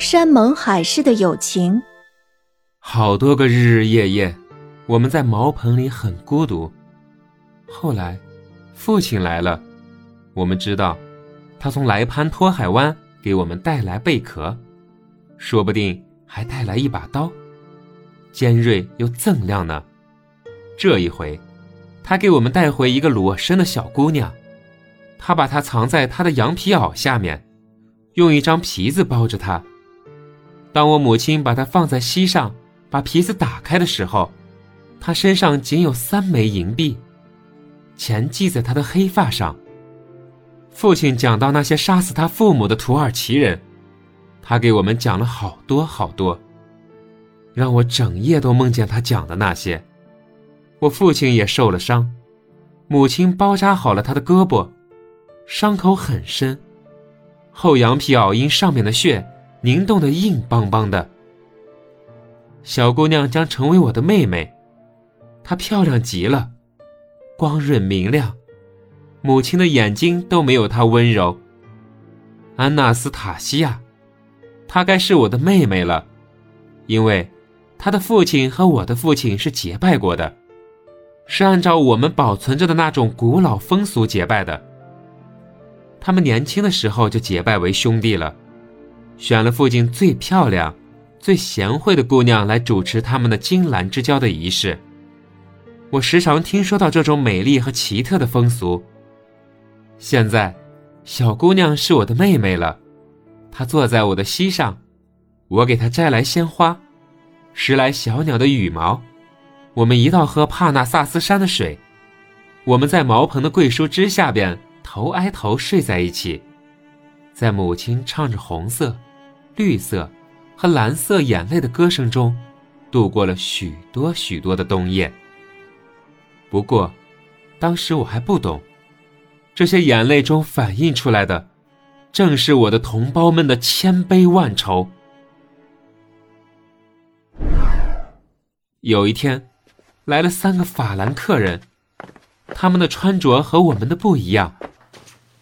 山盟海誓的友情。好多个日日夜夜，我们在茅棚里很孤独。后来，父亲来了，我们知道，他从来潘托海湾给我们带来贝壳，说不定还带来一把刀，尖锐又锃亮呢。这一回，他给我们带回一个裸身的小姑娘，他把她藏在他的羊皮袄下面，用一张皮子包着她。当我母亲把它放在膝上。把皮子打开的时候，他身上仅有三枚银币，钱系在他的黑发上。父亲讲到那些杀死他父母的土耳其人，他给我们讲了好多好多，让我整夜都梦见他讲的那些。我父亲也受了伤，母亲包扎好了他的胳膊，伤口很深，厚羊皮袄因上面的血凝冻的硬邦邦的。小姑娘将成为我的妹妹，她漂亮极了，光润明亮，母亲的眼睛都没有她温柔。安娜斯塔西亚，她该是我的妹妹了，因为她的父亲和我的父亲是结拜过的，是按照我们保存着的那种古老风俗结拜的。他们年轻的时候就结拜为兄弟了，选了附近最漂亮。最贤惠的姑娘来主持他们的金兰之交的仪式。我时常听说到这种美丽和奇特的风俗。现在，小姑娘是我的妹妹了，她坐在我的膝上，我给她摘来鲜花，拾来小鸟的羽毛。我们一道喝帕纳萨斯山的水，我们在茅棚的桂树枝下边头挨头睡在一起，在母亲唱着红色、绿色。和蓝色眼泪的歌声中，度过了许多许多的冬夜。不过，当时我还不懂，这些眼泪中反映出来的，正是我的同胞们的千悲万愁。有一天，来了三个法兰克人，他们的穿着和我们的不一样，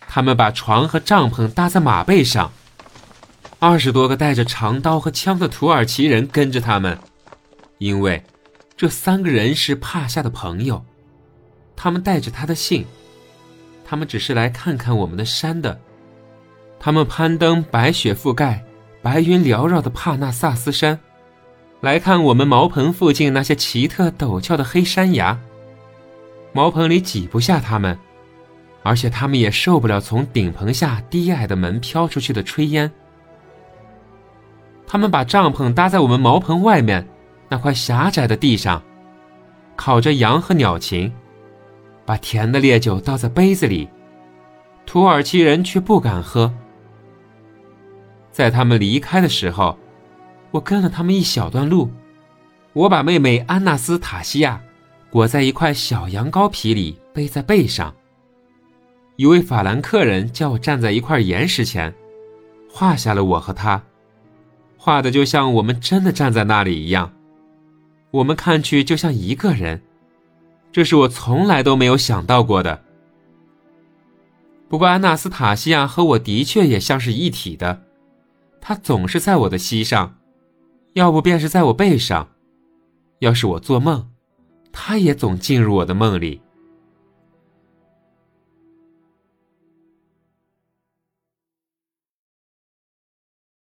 他们把床和帐篷搭在马背上。二十多个带着长刀和枪的土耳其人跟着他们，因为这三个人是帕夏的朋友，他们带着他的信，他们只是来看看我们的山的。他们攀登白雪覆盖、白云缭绕的帕纳萨斯山，来看我们茅棚附近那些奇特陡峭的黑山崖。茅棚里挤不下他们，而且他们也受不了从顶棚下低矮的门飘出去的炊烟。他们把帐篷搭在我们茅棚外面那块狭窄的地上，烤着羊和鸟禽，把甜的烈酒倒在杯子里，土耳其人却不敢喝。在他们离开的时候，我跟了他们一小段路，我把妹妹安娜斯塔西亚裹在一块小羊羔皮里背在背上。一位法兰克人叫我站在一块岩石前，画下了我和他。画的就像我们真的站在那里一样，我们看去就像一个人，这是我从来都没有想到过的。不过安娜斯塔西亚和我的确也像是一体的，她总是在我的膝上，要不便是在我背上。要是我做梦，她也总进入我的梦里。